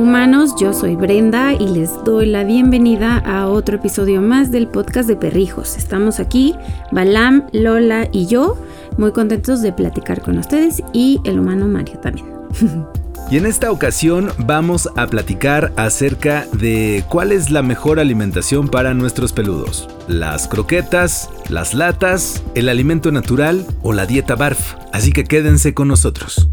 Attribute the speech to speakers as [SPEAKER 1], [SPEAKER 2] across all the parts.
[SPEAKER 1] humanos, yo soy Brenda y les doy la bienvenida a otro episodio más del podcast de Perrijos. Estamos aquí, Balam, Lola y yo, muy contentos de platicar con ustedes y el humano Mario también.
[SPEAKER 2] Y en esta ocasión vamos a platicar acerca de cuál es la mejor alimentación para nuestros peludos. Las croquetas, las latas, el alimento natural o la dieta BARF. Así que quédense con nosotros.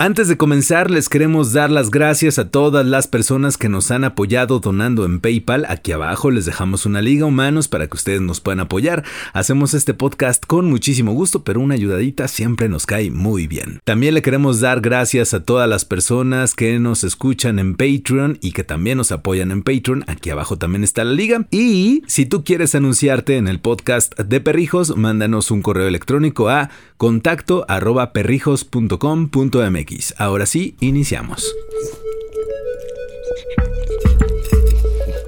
[SPEAKER 2] Antes de comenzar, les queremos dar las gracias a todas las personas que nos han apoyado donando en PayPal. Aquí abajo les dejamos una liga humanos para que ustedes nos puedan apoyar. Hacemos este podcast con muchísimo gusto, pero una ayudadita siempre nos cae muy bien. También le queremos dar gracias a todas las personas que nos escuchan en Patreon y que también nos apoyan en Patreon. Aquí abajo también está la liga. Y si tú quieres anunciarte en el podcast de Perrijos, mándanos un correo electrónico a contacto arroba Ahora sí, iniciamos.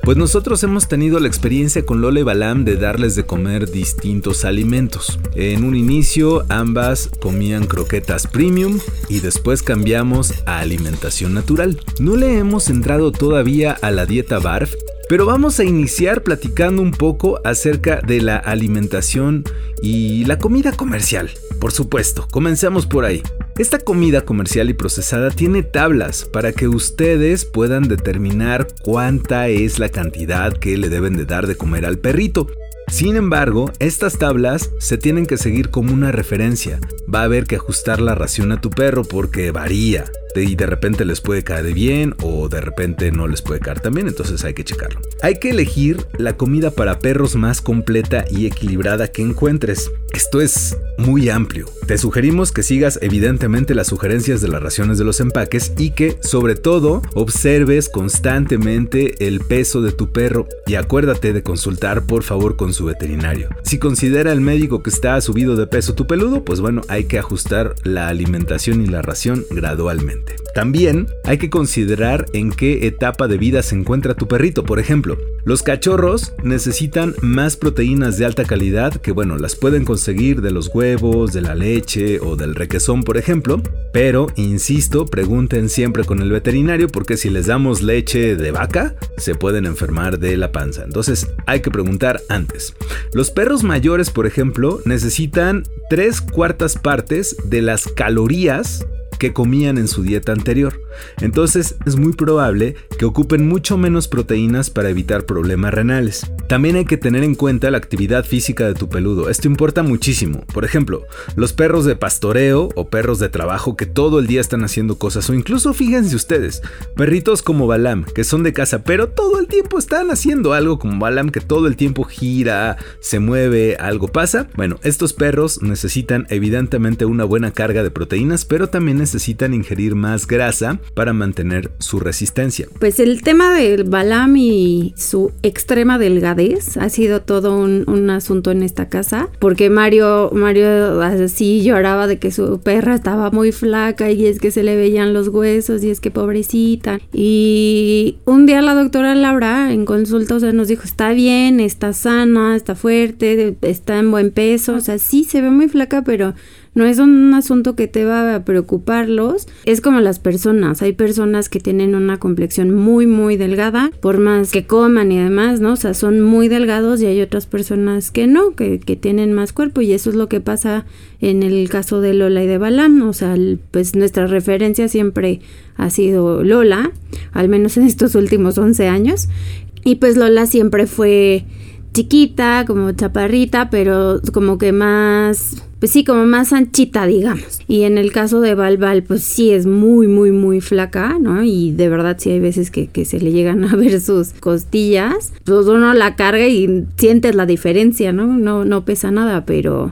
[SPEAKER 2] Pues nosotros hemos tenido la experiencia con Lola y Balam de darles de comer distintos alimentos. En un inicio ambas comían croquetas premium y después cambiamos a alimentación natural. No le hemos entrado todavía a la dieta BARF pero vamos a iniciar platicando un poco acerca de la alimentación y la comida comercial. Por supuesto, comencemos por ahí. Esta comida comercial y procesada tiene tablas para que ustedes puedan determinar cuánta es la cantidad que le deben de dar de comer al perrito. Sin embargo, estas tablas se tienen que seguir como una referencia. Va a haber que ajustar la ración a tu perro porque varía y de repente les puede caer bien o de repente no les puede caer tan bien, entonces hay que checarlo. Hay que elegir la comida para perros más completa y equilibrada que encuentres. Esto es muy amplio. Te sugerimos que sigas evidentemente las sugerencias de las raciones de los empaques y que sobre todo observes constantemente el peso de tu perro y acuérdate de consultar por favor con su veterinario. Si considera el médico que está subido de peso tu peludo, pues bueno, hay que ajustar la alimentación y la ración gradualmente. También hay que considerar en qué etapa de vida se encuentra tu perrito. Por ejemplo, los cachorros necesitan más proteínas de alta calidad que, bueno, las pueden conseguir de los huevos, de la leche o del requesón, por ejemplo. Pero, insisto, pregunten siempre con el veterinario porque si les damos leche de vaca, se pueden enfermar de la panza. Entonces, hay que preguntar antes. Los perros mayores, por ejemplo, necesitan tres cuartas partes de las calorías que comían en su dieta anterior. Entonces es muy probable que ocupen mucho menos proteínas para evitar problemas renales. También hay que tener en cuenta la actividad física de tu peludo. Esto importa muchísimo. Por ejemplo, los perros de pastoreo o perros de trabajo que todo el día están haciendo cosas o incluso fíjense ustedes, perritos como Balam que son de casa pero todo el tiempo están haciendo algo como Balam que todo el tiempo gira, se mueve, algo pasa. Bueno, estos perros necesitan evidentemente una buena carga de proteínas pero también necesitan ingerir más grasa para mantener su resistencia.
[SPEAKER 1] Pues el tema del Balam y su extrema delgadez ha sido todo un, asunto en esta casa, porque Mario, Mario así lloraba de que su perra estaba muy flaca y es que se le veían los huesos y es que pobrecita. Y un día la doctora Laura en consulta nos dijo, está bien, está sana, está fuerte, está en buen peso, o sea, sí se ve muy flaca, pero no es un asunto que te va a preocuparlos. Es como las personas. Hay personas que tienen una complexión muy, muy delgada, por más que coman y demás, ¿no? O sea, son muy delgados y hay otras personas que no, que, que tienen más cuerpo y eso es lo que pasa en el caso de Lola y de Balam. O sea, pues nuestra referencia siempre ha sido Lola, al menos en estos últimos 11 años. Y pues Lola siempre fue chiquita, como chaparrita, pero como que más pues sí, como más anchita, digamos. Y en el caso de Balbal, pues sí es muy, muy, muy flaca, ¿no? Y de verdad sí hay veces que, que se le llegan a ver sus costillas. Pues uno la carga y sientes la diferencia, ¿no? No, no pesa nada, pero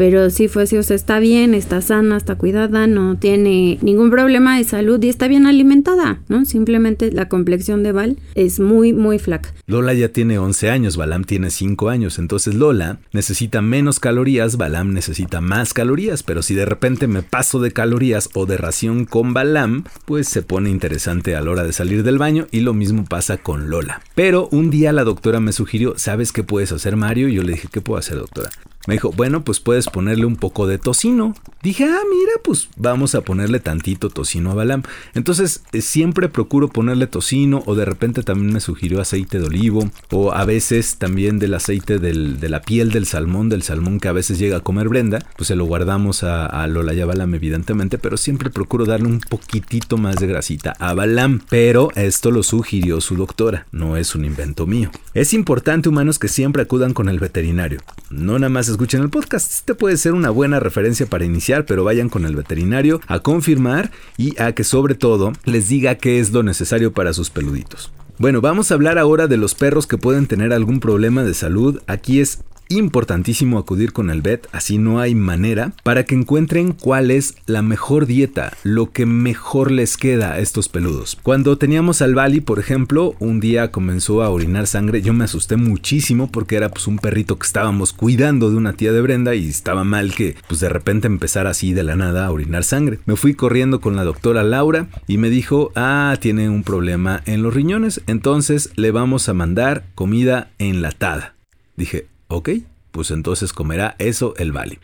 [SPEAKER 1] pero sí fue así, o sea, está bien, está sana, está cuidada, no tiene ningún problema de salud y está bien alimentada, ¿no? Simplemente la complexión de Val es muy, muy flaca.
[SPEAKER 2] Lola ya tiene 11 años, Balam tiene 5 años, entonces Lola necesita menos calorías, Balam necesita más calorías, pero si de repente me paso de calorías o de ración con Balam, pues se pone interesante a la hora de salir del baño y lo mismo pasa con Lola. Pero un día la doctora me sugirió, ¿sabes qué puedes hacer Mario? Y yo le dije, ¿qué puedo hacer doctora? Me dijo, bueno, pues puedes ponerle un poco de tocino. Dije, ah, mira, pues vamos a ponerle tantito tocino a Balam. Entonces, eh, siempre procuro ponerle tocino o de repente también me sugirió aceite de olivo o a veces también del aceite de la piel del salmón, del salmón que a veces llega a comer Brenda, pues se lo guardamos a, a Lola y a Balam evidentemente, pero siempre procuro darle un poquitito más de grasita a Balam. Pero esto lo sugirió su doctora, no es un invento mío. Es importante, humanos, que siempre acudan con el veterinario. No nada más escuchen el podcast, este puede ser una buena referencia para iniciar, pero vayan con el veterinario a confirmar y a que sobre todo les diga qué es lo necesario para sus peluditos. Bueno, vamos a hablar ahora de los perros que pueden tener algún problema de salud. Aquí es importantísimo acudir con el vet, así no hay manera, para que encuentren cuál es la mejor dieta, lo que mejor les queda a estos peludos. Cuando teníamos al Bali, por ejemplo, un día comenzó a orinar sangre, yo me asusté muchísimo porque era pues un perrito que estábamos cuidando de una tía de Brenda y estaba mal que pues de repente empezara así de la nada a orinar sangre. Me fui corriendo con la doctora Laura y me dijo, ah, tiene un problema en los riñones, entonces le vamos a mandar comida enlatada. Dije, ¿Ok? Pues entonces comerá eso el Bali.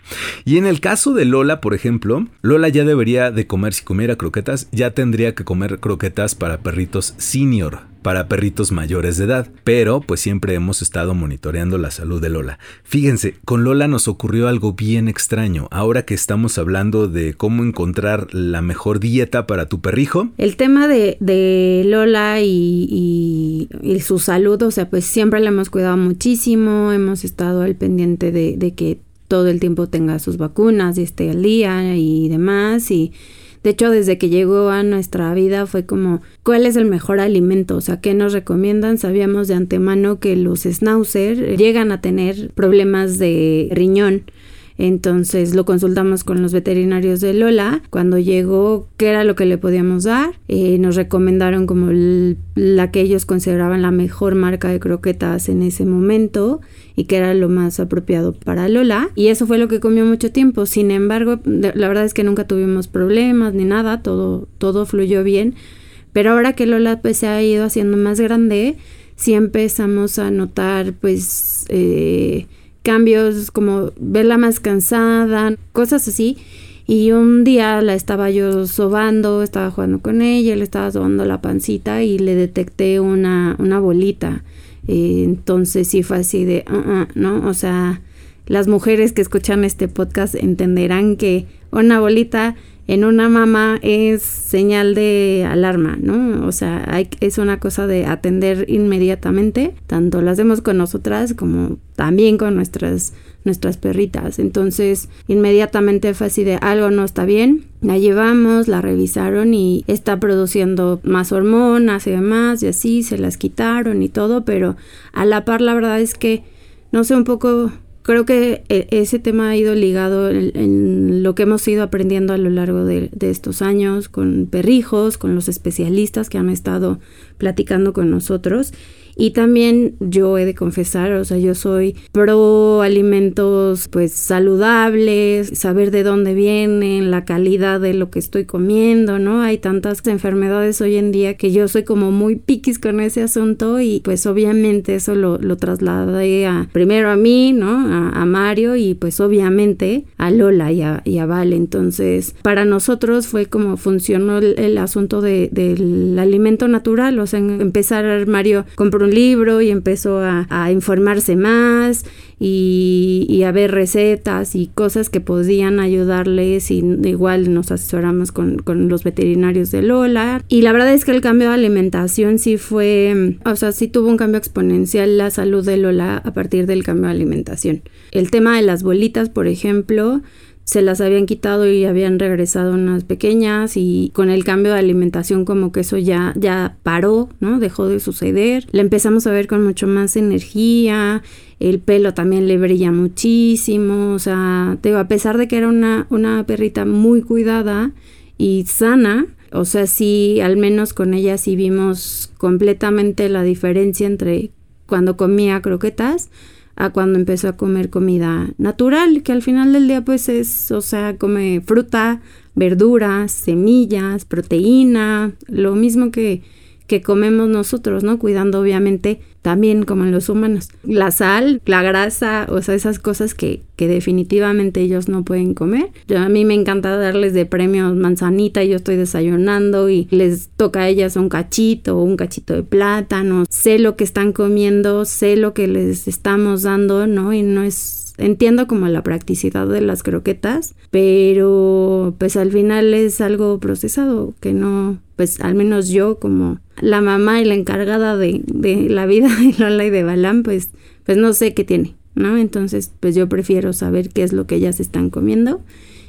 [SPEAKER 2] Y en el caso de Lola, por ejemplo, Lola ya debería de comer, si comiera croquetas, ya tendría que comer croquetas para perritos senior, para perritos mayores de edad, pero pues siempre hemos estado monitoreando la salud de Lola. Fíjense, con Lola nos ocurrió algo bien extraño, ahora que estamos hablando de cómo encontrar la mejor dieta para tu perrijo.
[SPEAKER 1] El tema de, Lola y, su salud, o sea, pues siempre la hemos cuidado muchísimo, hemos estado al pendiente de, que todo el tiempo tenga sus vacunas y esté al día y demás y de hecho, desde que llegó a nuestra vida fue como, ¿cuál es el mejor alimento? O sea, ¿qué nos recomiendan? Sabíamos de antemano que los schnauzer llegan a tener problemas de riñón. Entonces lo consultamos con los veterinarios de Lola. Cuando llegó, ¿qué era lo que le podíamos dar? Eh, nos recomendaron como la que ellos consideraban la mejor marca de croquetas en ese momento y que era lo más apropiado para Lola. Y eso fue lo que comió mucho tiempo. Sin embargo, la verdad es que nunca tuvimos problemas ni nada, todo, todo fluyó bien. Pero ahora que Lola pues, se ha ido haciendo más grande, sí empezamos a notar pues... Eh, cambios como verla más cansada, cosas así. Y un día la estaba yo sobando, estaba jugando con ella, le estaba sobando la pancita y le detecté una, una bolita. Eh, entonces sí fue así de, uh, uh", ¿no? O sea, las mujeres que escuchan este podcast entenderán que una bolita en una mamá es señal de alarma, ¿no? O sea, hay, es una cosa de atender inmediatamente, tanto lo hacemos con nosotras como también con nuestras, nuestras perritas. Entonces, inmediatamente fue así de algo no está bien, la llevamos, la revisaron y está produciendo más hormonas y demás, y así se las quitaron y todo, pero a la par la verdad es que, no sé, un poco creo que eh, ese tema ha ido ligado en, lo que hemos ido aprendiendo a lo largo de, de, estos años con perrijos, con los especialistas que han estado platicando con nosotros y también yo he de confesar, o sea, yo soy pro alimentos pues saludables, saber de dónde vienen, la calidad de lo que estoy comiendo, ¿no? Hay tantas enfermedades hoy en día que yo soy como muy piquis con ese asunto y pues obviamente eso lo, lo trasladé a, primero a mí, ¿no? A, Mario y pues obviamente a Lola y a, y a Vale. Entonces, para nosotros fue como funcionó el, asunto de, del alimento natural, o sea, empezar Mario compró libro y empezó a, informarse más y, a ver recetas y cosas que podían ayudarles y igual nos asesoramos con, con, los veterinarios de Lola y la verdad es que el cambio de alimentación sí fue, o sea, sí tuvo un cambio exponencial la salud de Lola a partir del cambio de alimentación. El tema de las bolitas, por ejemplo, se las habían quitado y habían regresado unas pequeñas y con el cambio de alimentación como que eso ya ya paró, ¿no? Dejó de suceder. La empezamos a ver con mucho más energía, el pelo también le brilla muchísimo, o sea, digo, a pesar de que era una, una perrita muy cuidada y sana, o sea, sí, al menos con ella sí vimos completamente la diferencia entre cuando comía croquetas a cuando empezó a comer comida natural, que al final del día pues es, o sea, come fruta, verduras, semillas, proteína, lo mismo que, que comemos nosotros, ¿no? Cuidando obviamente también como en los humanos. La sal, la grasa, o sea, esas cosas que, que definitivamente ellos no pueden comer. Yo, a mí me encanta darles de premios manzanita, yo estoy desayunando y les toca a ellas un cachito o un cachito de plátano. Sé lo que están comiendo, sé lo que les estamos dando, ¿no? Y no es entiendo como la practicidad de las croquetas, pero pues al final es algo procesado que no, pues al menos yo como la mamá y la encargada de, de la vida de Lola y de Balam, pues, pues no sé qué tiene, ¿no? Entonces pues yo prefiero saber qué es lo que ellas están comiendo.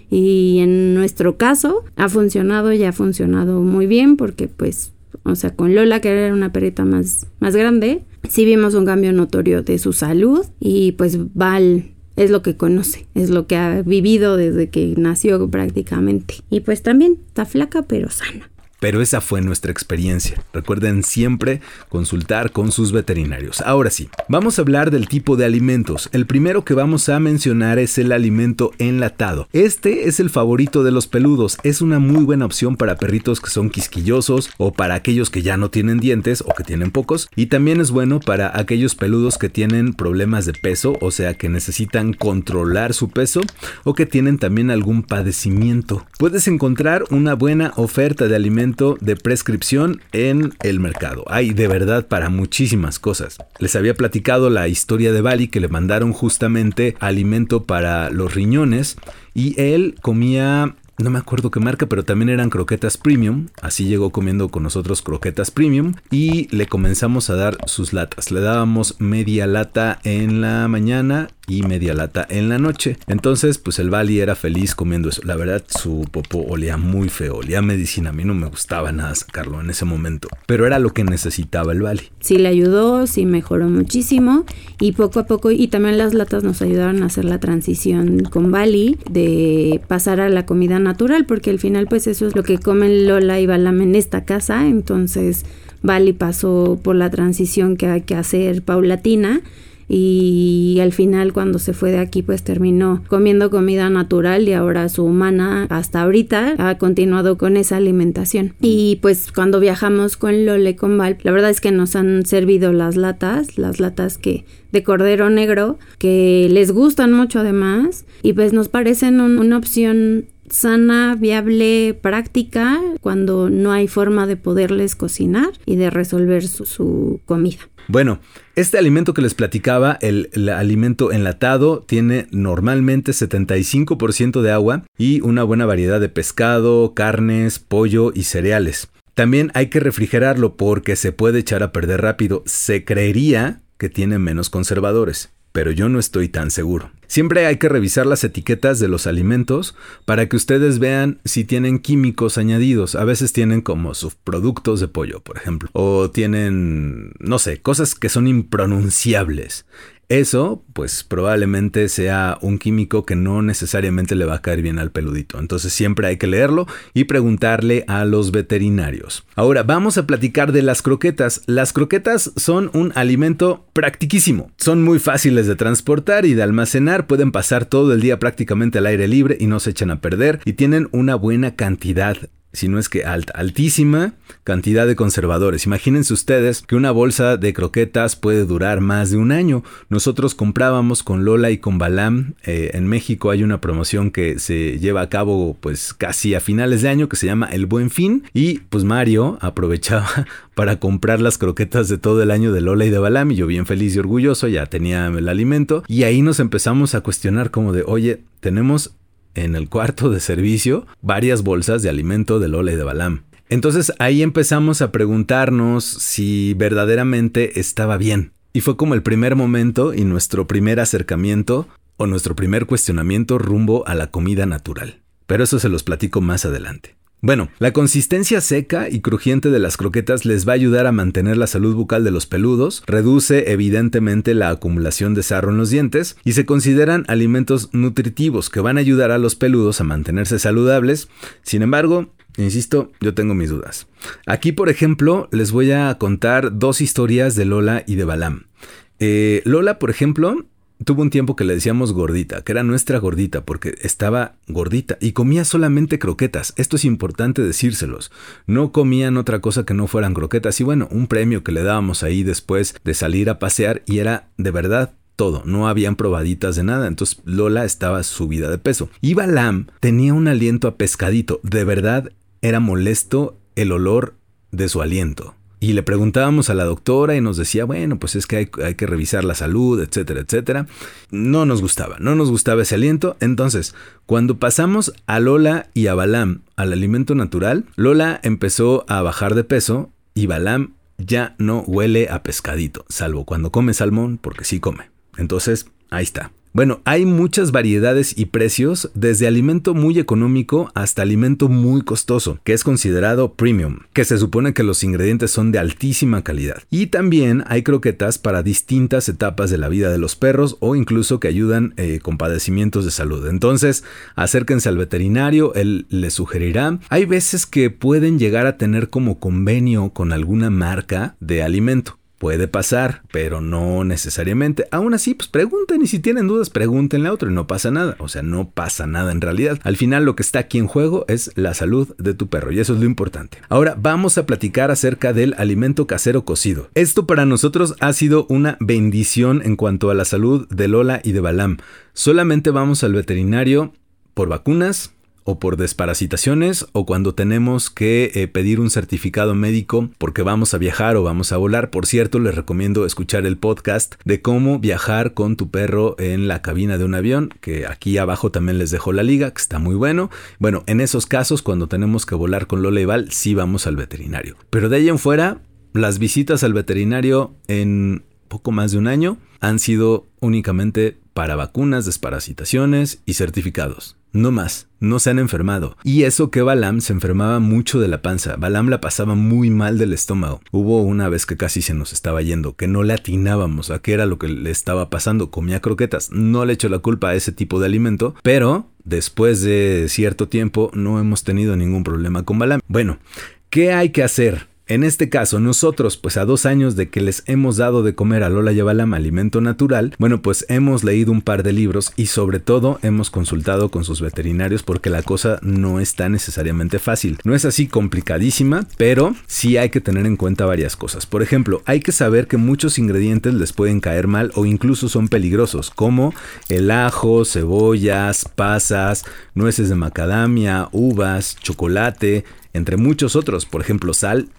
[SPEAKER 1] Y en nuestro caso ha funcionado y ha funcionado muy bien porque pues o sea, con Lola, que era una perrita más, más grande, sí vimos un cambio notorio de su salud y pues Val es lo que conoce, es lo que ha vivido desde que nació prácticamente. Y pues también está flaca pero sana.
[SPEAKER 2] Pero esa fue nuestra experiencia. Recuerden siempre consultar con sus veterinarios. Ahora sí, vamos a hablar del tipo de alimentos. El primero que vamos a mencionar es el alimento enlatado. Este es el favorito de los peludos. Es una muy buena opción para perritos que son quisquillosos o para aquellos que ya no tienen dientes o que tienen pocos. Y también es bueno para aquellos peludos que tienen problemas de peso, o sea que necesitan controlar su peso o que tienen también algún padecimiento. Puedes encontrar una buena oferta de alimentos de prescripción en el mercado. Hay de verdad para muchísimas cosas. Les había platicado la historia de Bali que le mandaron justamente alimento para los riñones y él comía no me acuerdo qué marca, pero también eran croquetas premium. Así llegó comiendo con nosotros croquetas premium y le comenzamos a dar sus latas. Le dábamos media lata en la mañana y media lata en la noche. Entonces, pues el Bali era feliz comiendo eso. La verdad, su popó olía muy feo, olía medicina. A mí no me gustaba nada sacarlo en ese momento, pero era lo que necesitaba el Bali.
[SPEAKER 1] Sí, le ayudó, sí mejoró muchísimo y poco a poco, y también las latas nos ayudaron a hacer la transición con Bali de pasar a la comida natural, porque al final, pues eso es lo que comen Lola y Balam en esta casa. Entonces, Bali pasó por la transición que hay que hacer paulatina y al final cuando se fue de aquí pues terminó comiendo comida natural y ahora su humana hasta ahorita ha continuado con esa alimentación. Y pues cuando viajamos con Lole con Val la verdad es que nos han servido las latas las latas que de cordero negro que les gustan mucho además y pues nos parecen una opción sana, viable, práctica cuando no hay forma de poderles cocinar y de resolver su, comida.
[SPEAKER 2] Bueno, este alimento que les platicaba, el, el, alimento enlatado, tiene normalmente 75% de agua y una buena variedad de pescado, carnes, pollo y cereales. También hay que refrigerarlo porque se puede echar a perder rápido. Se creería que tiene menos conservadores pero yo no estoy tan seguro. Siempre hay que revisar las etiquetas de los alimentos para que ustedes vean si tienen químicos añadidos. A veces tienen como subproductos de pollo, por ejemplo. O tienen, no sé, cosas que son impronunciables. Eso, pues probablemente sea un químico que no necesariamente le va a caer bien al peludito. Entonces siempre hay que leerlo y preguntarle a los veterinarios. Ahora vamos a platicar de las croquetas. Las croquetas son un alimento practiquísimo. Son muy fáciles de transportar y de almacenar. Pueden pasar todo el día prácticamente al aire libre y no se echan a perder. Y tienen una buena cantidad si no es que altísima cantidad de conservadores. Imagínense ustedes que una bolsa de croquetas puede durar más de un año. Nosotros comprábamos con Lola y con Balam. Eh, en México hay una promoción que se lleva a cabo pues casi a finales de año que se llama El Buen Fin. Y pues Mario aprovechaba para comprar las croquetas de todo el año de Lola y de Balam. Y yo bien feliz y orgulloso ya tenía el alimento. Y ahí nos empezamos a cuestionar como de, oye, tenemos en el cuarto de servicio varias bolsas de alimento de Lola y de Balam. Entonces ahí empezamos a preguntarnos si verdaderamente estaba bien. Y fue como el primer momento y nuestro primer acercamiento o nuestro primer cuestionamiento rumbo a la comida natural. Pero eso se los platico más adelante. Bueno, la consistencia seca y crujiente de las croquetas les va a ayudar a mantener la salud bucal de los peludos, reduce evidentemente la acumulación de sarro en los dientes y se consideran alimentos nutritivos que van a ayudar a los peludos a mantenerse saludables. Sin embargo, Insisto, yo tengo mis dudas. Aquí, por ejemplo, les voy a contar dos historias de Lola y de Balam. Eh, Lola, por ejemplo, tuvo un tiempo que le decíamos gordita, que era nuestra gordita, porque estaba gordita y comía solamente croquetas. Esto es importante decírselos. No comían otra cosa que no fueran croquetas. Y bueno, un premio que le dábamos ahí después de salir a pasear y era de verdad todo, no habían probaditas de nada, entonces Lola estaba subida de peso. Y Balam tenía un aliento a pescadito, de verdad era molesto el olor de su aliento. Y le preguntábamos a la doctora y nos decía, bueno, pues es que hay, que revisar la salud, etcétera, etcétera. No nos gustaba, no nos gustaba ese aliento. Entonces, cuando pasamos a Lola y a Balam al alimento natural, Lola empezó a bajar de peso y Balam ya no huele a pescadito, salvo cuando come salmón, porque sí come. Entonces, ahí está. Bueno, hay muchas variedades y precios, desde alimento muy económico hasta alimento muy costoso, que es considerado premium, que se supone que los ingredientes son de altísima calidad. Y también hay croquetas para distintas etapas de la vida de los perros o incluso que ayudan eh, con padecimientos de salud. Entonces, acérquense al veterinario, él les sugerirá. Hay veces que pueden llegar a tener como convenio con alguna marca de alimento. Puede pasar, pero no necesariamente. Aún así, pues pregunten y si tienen dudas, pregúntenle a otro y no pasa nada. O sea, no pasa nada en realidad. Al final lo que está aquí en juego es la salud de tu perro y eso es lo importante. Ahora vamos a platicar acerca del alimento casero cocido. Esto para nosotros ha sido una bendición en cuanto a la salud de Lola y de Balam. Solamente vamos al veterinario por vacunas, o por desparasitaciones o cuando tenemos que eh, pedir un certificado médico porque vamos a viajar o vamos a volar. Por cierto, les recomiendo escuchar el podcast de cómo viajar con tu perro en la cabina de un avión, que aquí abajo también les dejo la liga, que está muy bueno. Bueno, en esos casos, cuando tenemos que volar con Lola y Val, sí vamos al veterinario. Pero de ahí en fuera, las visitas al veterinario en poco más de un año han sido únicamente para vacunas, desparasitaciones y certificados. No más, no se han enfermado. Y eso que Balam se enfermaba mucho de la panza. Balam la pasaba muy mal del estómago. Hubo una vez que casi se nos estaba yendo, que no le atinábamos a qué era lo que le estaba pasando. Comía croquetas. No le echo la culpa a ese tipo de alimento, pero después de cierto tiempo no hemos tenido ningún problema con Balam. Bueno, ¿qué hay que hacer? En este caso, nosotros, pues a dos años de que les hemos dado de comer a Lola Yabalam alimento natural, bueno, pues hemos leído un par de libros y sobre todo hemos consultado con sus veterinarios porque la cosa no está necesariamente fácil. No es así complicadísima, pero sí hay que tener en cuenta varias cosas. Por ejemplo, hay que saber que muchos ingredientes les pueden caer mal o incluso son peligrosos, como el ajo, cebollas, pasas, nueces de macadamia, uvas, chocolate, entre muchos otros. Por ejemplo, sal,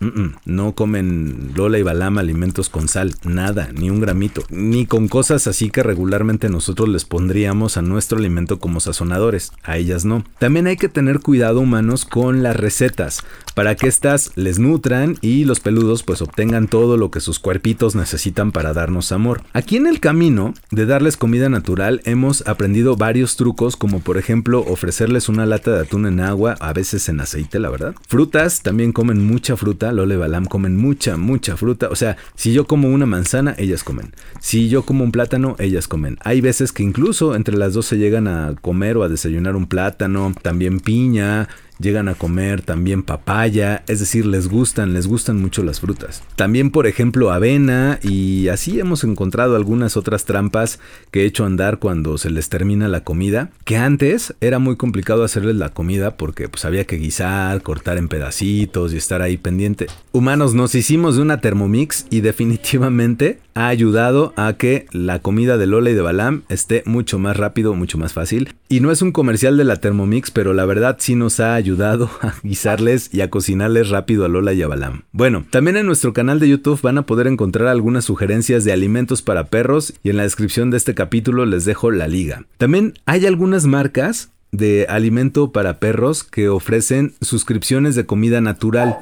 [SPEAKER 2] no comen Lola y Balama alimentos con sal, nada, ni un gramito, ni con cosas así que regularmente nosotros les pondríamos a nuestro alimento como sazonadores, a ellas no. También hay que tener cuidado humanos con las recetas, para que éstas les nutran y los peludos pues obtengan todo lo que sus cuerpitos necesitan para darnos amor. Aquí en el camino de darles comida natural hemos aprendido varios trucos como por ejemplo ofrecerles una lata de atún en agua, a veces en aceite la verdad, Frutas, también comen mucha fruta. Lole Balam comen mucha, mucha fruta. O sea, si yo como una manzana, ellas comen. Si yo como un plátano, ellas comen. Hay veces que incluso entre las dos se llegan a comer o a desayunar un plátano, también piña, llegan a comer también papaya, es decir, les gustan, les gustan mucho las frutas. También, por ejemplo, avena y así hemos encontrado algunas otras trampas que he hecho andar cuando se les termina la comida, que antes era muy complicado hacerles la comida porque pues había que guisar, cortar en pedacitos y estar ahí pendiente. Humanos nos hicimos de una Thermomix y definitivamente ha ayudado a que la comida de Lola y de Balam esté mucho más rápido, mucho más fácil. Y no es un comercial de la Thermomix, pero la verdad sí nos ha ayudado a guisarles y a cocinarles rápido a Lola y a Balam. Bueno, también en nuestro canal de YouTube van a poder encontrar algunas sugerencias de alimentos para perros y en la descripción de este capítulo les dejo la liga. También hay algunas marcas de alimento para perros que ofrecen suscripciones de comida natural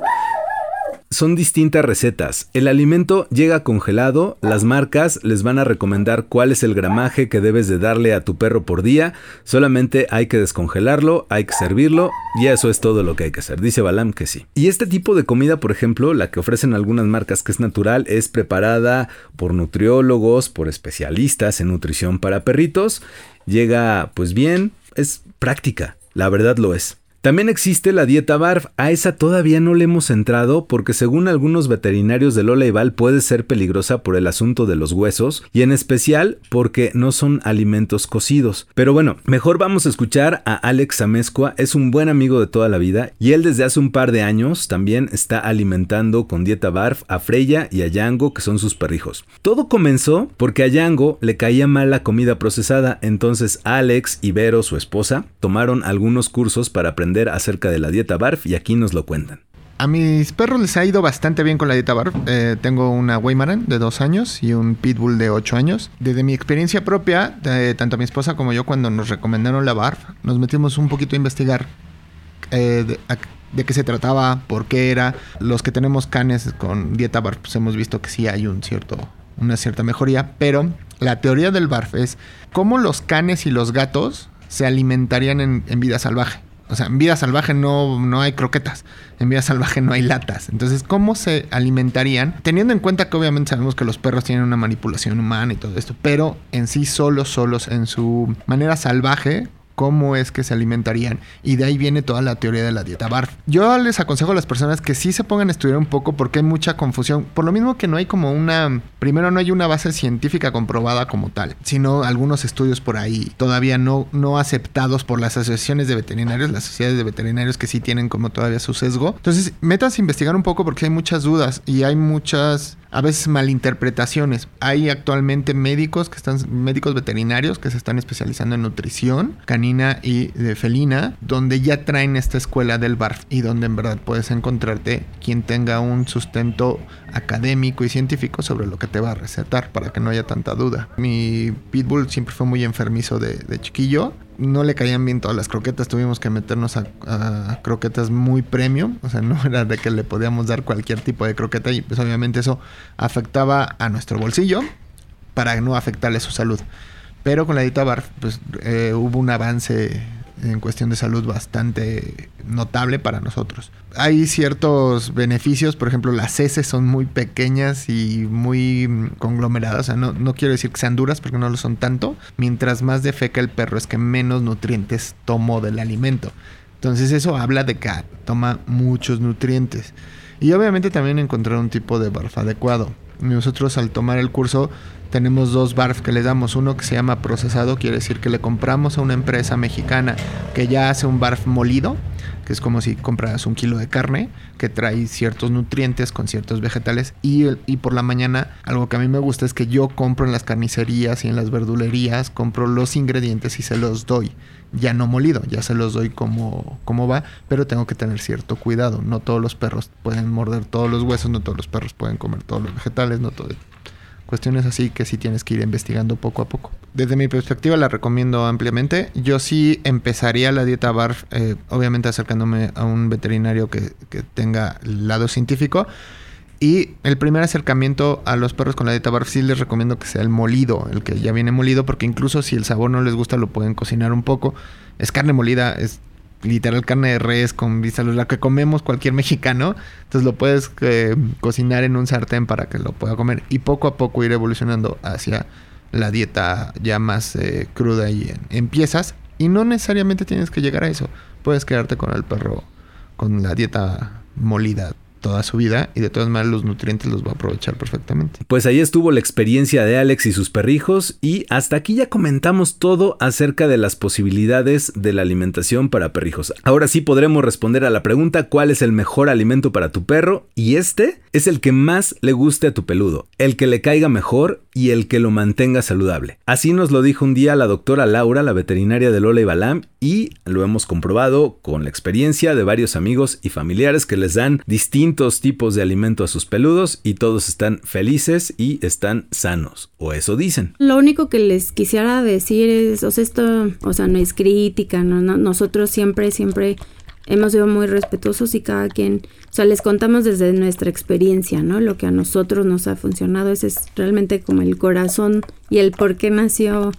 [SPEAKER 2] son distintas recetas. El alimento llega congelado, las marcas les van a recomendar cuál es el gramaje que debes de darle a tu perro por día, solamente hay que descongelarlo, hay que servirlo y eso es todo lo que hay que hacer. Dice Balam que sí. Y este tipo de comida, por ejemplo, la que ofrecen algunas marcas que es natural, es preparada por nutriólogos, por especialistas en nutrición para perritos, llega pues bien, es práctica, la verdad lo es. También existe la dieta BARF, a esa todavía no le hemos entrado porque según algunos veterinarios de Lola y Val puede ser peligrosa por el asunto de los huesos y en especial porque no son alimentos cocidos. Pero bueno, mejor vamos a escuchar a Alex Amezcua, es un buen amigo de toda la vida y él desde hace un par de años también está alimentando con dieta BARF a Freya y a Yango que son sus perrijos. Todo comenzó porque a Yango le caía mal la comida procesada, entonces Alex y Vero, su esposa, tomaron algunos cursos para aprender acerca de la dieta BARF y aquí nos lo cuentan.
[SPEAKER 3] A mis perros les ha ido bastante bien con la dieta BARF. Eh, tengo una Weimaraner de dos años y un Pitbull de ocho años. Desde mi experiencia propia, tanto mi esposa como yo, cuando nos recomendaron la BARF, nos metimos un poquito a investigar eh, de, de, qué se trataba, por qué era. Los que tenemos canes con dieta BARF, pues hemos visto que sí hay un cierto, una cierta mejoría. Pero la teoría del BARF es cómo los canes y los gatos se alimentarían en vida salvaje. O sea, en vida salvaje no, no hay croquetas, en vida salvaje no hay latas. Entonces, ¿cómo se alimentarían? Teniendo en cuenta que obviamente sabemos que los perros tienen una manipulación humana y todo esto, pero en sí solos, solos, en su manera salvaje, cómo es que se alimentarían. Y de ahí viene toda la teoría de la dieta BARF. Yo les aconsejo a las personas que sí se pongan a estudiar un poco porque hay mucha confusión. Por lo mismo que no hay como una... Primero no hay una base científica comprobada como tal, sino algunos estudios por ahí todavía no, no aceptados por las asociaciones de veterinarios, las sociedades de veterinarios que sí tienen como todavía su sesgo. Entonces, metas a investigar un poco porque hay muchas dudas y hay muchas a veces malinterpretaciones. Hay actualmente médicos que están, médicos veterinarios que se están especializando en nutrición canina y de felina, donde ya traen esta escuela del BARF y donde en verdad puedes encontrarte quien tenga un sustento académico y científico sobre lo que te va a recetar para que no haya tanta duda. Mi pitbull siempre fue muy enfermizo de, chiquillo no le caían bien todas las croquetas, tuvimos que meternos a, croquetas muy premium, o sea, no era de que le podíamos dar cualquier tipo de croqueta y pues obviamente eso afectaba a nuestro bolsillo para no afectarle su salud. Pero con la dieta BARF pues eh, hubo un avance en cuestión de salud bastante notable para nosotros. Hay ciertos beneficios, por ejemplo, las heces son muy pequeñas y muy mm, conglomeradas, o sea, no, no quiero decir que sean duras porque no lo son tanto, mientras más defeca el perro es que menos nutrientes tomó del alimento. Entonces eso habla de que toma muchos nutrientes. Y obviamente también encontrar un tipo de barf adecuado. Nosotros al tomar el curso tenemos dos barf que le damos. Uno que se llama procesado, quiere decir que le compramos a una empresa mexicana que ya hace un barf molido, que es como si compras un kilo de carne que trae ciertos nutrientes con ciertos vegetales. Y, y por la mañana, algo que a mí me gusta es que yo compro en las carnicerías y en las verdulerías, compro los ingredientes y se los doy. Ya no molido, ya se los doy como, como va, pero tengo que tener cierto cuidado. No todos los perros pueden morder todos los huesos, no todos los perros pueden comer todos los vegetales, no todo Cuestiones así que sí tienes que ir investigando poco a poco. Desde mi perspectiva la recomiendo ampliamente. Yo sí empezaría la dieta BARF, eh, obviamente acercándome a un veterinario que, que tenga el lado científico. Y el primer acercamiento a los perros con la dieta BARF sí les recomiendo que sea el molido, el que ya viene molido, porque incluso si el sabor no les gusta lo pueden cocinar un poco. Es carne molida, es literal carne de res con vista la que comemos cualquier mexicano. Entonces lo puedes eh, cocinar en un sartén para que lo pueda comer y poco a poco ir evolucionando hacia la dieta ya más eh, cruda y en piezas. Y no necesariamente tienes que llegar a eso. Puedes quedarte con el perro con la dieta molida toda su vida y de todas maneras los nutrientes los va a aprovechar perfectamente.
[SPEAKER 2] Pues ahí estuvo la experiencia de Alex y sus perrijos y hasta aquí ya comentamos todo acerca de las posibilidades de la alimentación para perrijos. Ahora sí podremos responder a la pregunta cuál es el mejor alimento para tu perro y este es el que más le guste a tu peludo, el que le caiga mejor y el que lo mantenga saludable. Así nos lo dijo un día la doctora Laura, la veterinaria de Lola y Balam, y lo hemos comprobado con la experiencia de varios amigos y familiares que les dan distintos tipos de alimento a sus peludos y todos están felices y están sanos, o eso dicen.
[SPEAKER 1] Lo único que les quisiera decir es, o sea, esto, o sea, no es crítica, no, nosotros siempre, siempre hemos sido muy respetuosos y cada quien, o sea, les contamos desde nuestra experiencia, ¿no? Lo que a nosotros nos ha funcionado, ese es realmente como el corazón y el por qué nació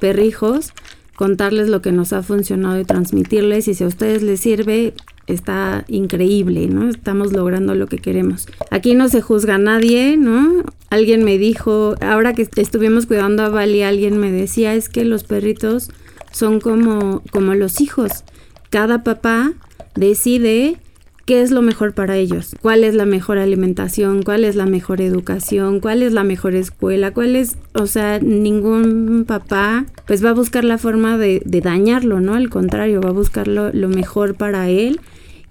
[SPEAKER 1] Perrijos, contarles lo que nos ha funcionado y transmitirles y si a ustedes les sirve, está increíble, ¿no? Estamos logrando lo que queremos. Aquí no se juzga a nadie, ¿no? Alguien me dijo, ahora que estuvimos cuidando a Bali, alguien me decía, es que los perritos son como, como los hijos. Cada papá decide qué es lo mejor para ellos, cuál es la mejor alimentación, cuál es la mejor educación, cuál es la mejor escuela, cuál es, o sea, ningún papá pues va a buscar la forma de, dañarlo, ¿no? Al contrario, va a buscar lo, mejor para él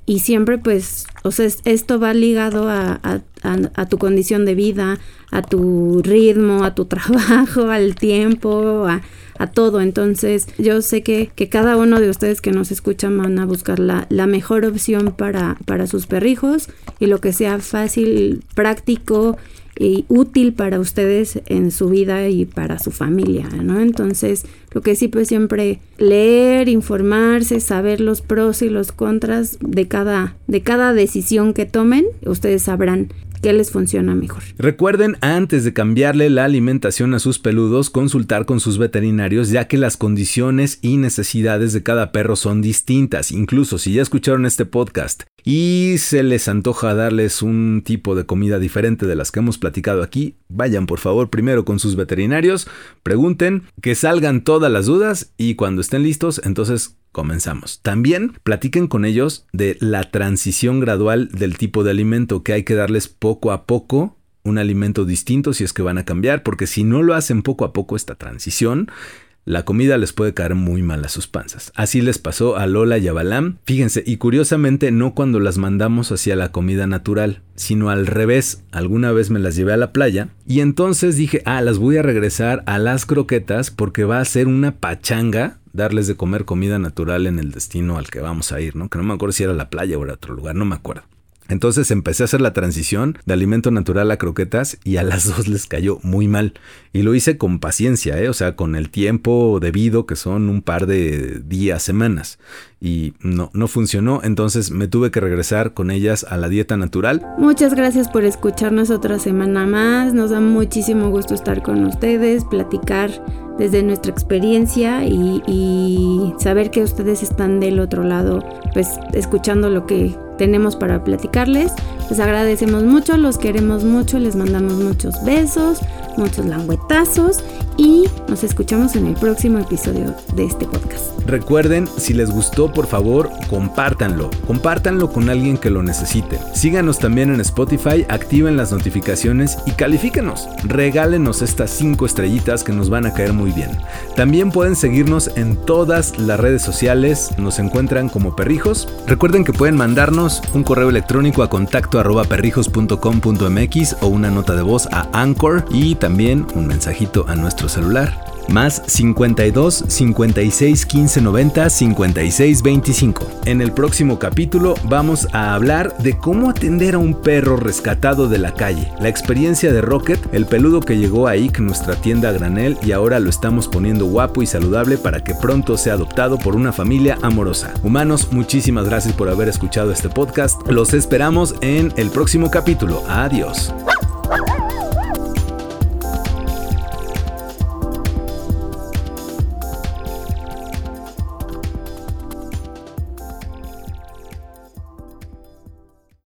[SPEAKER 1] y siempre pues, o sea, esto va ligado a, a, tu condición de vida, a tu ritmo, a tu trabajo, al tiempo, a, todo. Entonces yo sé que, que, cada uno de ustedes que nos escuchan van a buscar la, la mejor opción para, para sus perrijos y lo que sea fácil, práctico y útil para ustedes en su vida y para su familia, ¿no? Entonces, lo que sí pues siempre leer, informarse, saber los pros y los contras de cada de cada decisión que tomen, ustedes sabrán qué les funciona mejor.
[SPEAKER 2] Recuerden antes de cambiarle la alimentación a sus peludos consultar con sus veterinarios ya que las condiciones y necesidades de cada perro son distintas. Incluso si ya escucharon este podcast y se les antoja darles un tipo de comida diferente de las que hemos platicado aquí, vayan por favor primero con sus veterinarios, pregunten, que salgan todas las dudas y cuando estén listos entonces Comenzamos. También platiquen con ellos de la transición gradual del tipo de alimento que hay que darles poco a poco un alimento distinto si es que van a cambiar, porque si no lo hacen poco a poco esta transición, la comida les puede caer muy mal a sus panzas. Así les pasó a Lola y a Balam. Fíjense, y curiosamente no cuando las mandamos hacia la comida natural, sino al revés. Alguna vez me las llevé a la playa y entonces dije, ah, las voy a regresar a las croquetas porque va a ser una pachanga darles de comer comida natural en el destino al que vamos a ir, ¿no? Que no me acuerdo si era la playa o era otro lugar, no me acuerdo. Entonces empecé a hacer la transición de alimento natural a croquetas y a las dos les cayó muy mal. Y lo hice con paciencia, ¿eh? o sea, con el tiempo debido que son un par de días, semanas. Y no, no funcionó, entonces me tuve que regresar con ellas a la dieta natural.
[SPEAKER 1] Muchas gracias por escucharnos otra semana más. Nos da muchísimo gusto estar con ustedes, platicar desde nuestra experiencia y, y saber que ustedes están del otro lado, pues escuchando lo que tenemos para platicarles. Les agradecemos mucho, los queremos mucho, les mandamos muchos besos, muchos languetazos y nos escuchamos en el próximo episodio de este podcast.
[SPEAKER 2] Recuerden, si les gustó, por favor, compártanlo. Compártanlo con alguien que lo necesite. Síganos también en Spotify, activen las notificaciones y califíquenos. Regálenos estas 5 estrellitas que nos van a caer muy bien. También pueden seguirnos en todas las redes sociales, nos encuentran como perrijos. Recuerden que pueden mandarnos un correo electrónico a contacto arroba perrijos.com.mx o una nota de voz a Anchor y también un mensajito a nuestro celular más 52 56 15 90 56 25. En el próximo capítulo vamos a hablar de cómo atender a un perro rescatado de la calle, la experiencia de Rocket, el peludo que llegó a IC, nuestra tienda a granel, y ahora lo estamos poniendo guapo y saludable para que pronto sea adoptado por una familia amorosa. Humanos, muchísimas gracias por haber escuchado este podcast. Los esperamos en el próximo capítulo. Adiós.